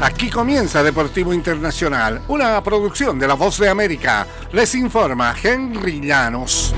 Aquí comienza Deportivo Internacional, una producción de La Voz de América. Les informa Henry Llanos.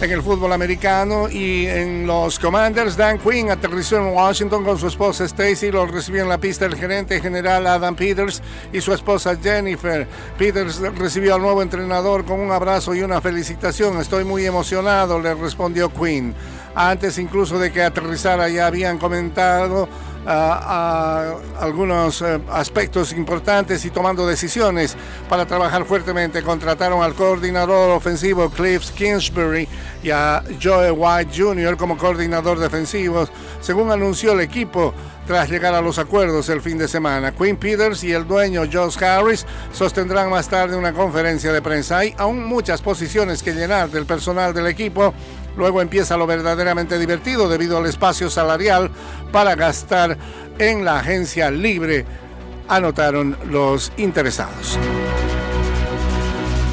En el fútbol americano y en los Commanders, Dan Quinn aterrizó en Washington con su esposa Stacy. Lo recibió en la pista el gerente general Adam Peters y su esposa Jennifer. Peters recibió al nuevo entrenador con un abrazo y una felicitación. Estoy muy emocionado, le respondió Quinn. Antes incluso de que aterrizara ya habían comentado a, algunos eh, aspectos importantes y tomando decisiones para trabajar fuertemente. Contrataron al coordinador ofensivo Cliff Kingsbury y a Joe White Jr. como coordinador defensivo, según anunció el equipo tras llegar a los acuerdos el fin de semana. Quinn Peters y el dueño Josh Harris sostendrán más tarde una conferencia de prensa. Hay aún muchas posiciones que llenar del personal del equipo Luego empieza lo verdaderamente divertido debido al espacio salarial para gastar en la agencia libre, anotaron los interesados.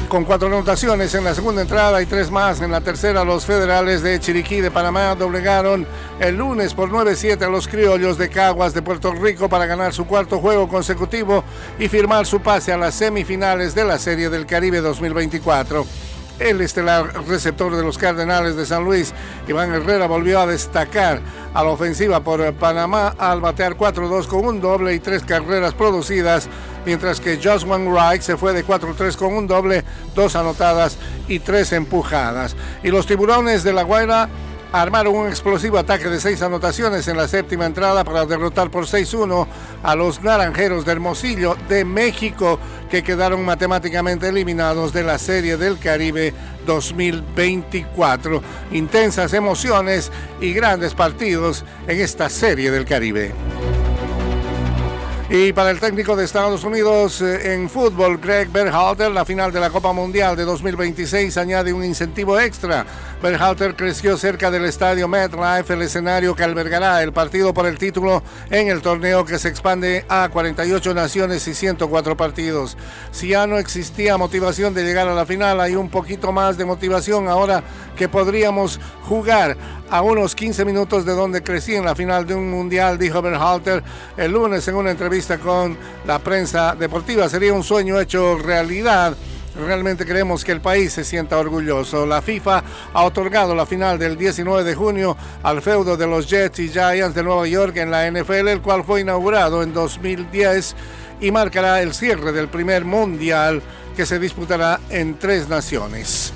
Con cuatro anotaciones en la segunda entrada y tres más en la tercera, los federales de Chiriquí de Panamá doblegaron el lunes por 9-7 a los criollos de Caguas de Puerto Rico para ganar su cuarto juego consecutivo y firmar su pase a las semifinales de la Serie del Caribe 2024. El estelar receptor de los Cardenales de San Luis, Iván Herrera, volvió a destacar a la ofensiva por Panamá al batear 4-2 con un doble y tres carreras producidas, mientras que Joshua Wright se fue de 4-3 con un doble, dos anotadas y tres empujadas. Y los tiburones de La Guaira armaron un explosivo ataque de seis anotaciones en la séptima entrada para derrotar por 6-1 a los Naranjeros de Hermosillo de México, que quedaron matemáticamente eliminados de la Serie del Caribe 2024. Intensas emociones y grandes partidos en esta Serie del Caribe. Y para el técnico de Estados Unidos eh, en fútbol, Greg Berhalter, la final de la Copa Mundial de 2026 añade un incentivo extra. Berhalter creció cerca del estadio MetLife, el escenario que albergará el partido por el título en el torneo que se expande a 48 naciones y 104 partidos. Si ya no existía motivación de llegar a la final, hay un poquito más de motivación ahora que podríamos jugar a unos 15 minutos de donde crecí en la final de un mundial, dijo Berhalter el lunes en una entrevista con la prensa deportiva. Sería un sueño hecho realidad. Realmente queremos que el país se sienta orgulloso. La FIFA ha otorgado la final del 19 de junio al feudo de los Jets y Giants de Nueva York en la NFL, el cual fue inaugurado en 2010 y marcará el cierre del primer mundial que se disputará en tres naciones.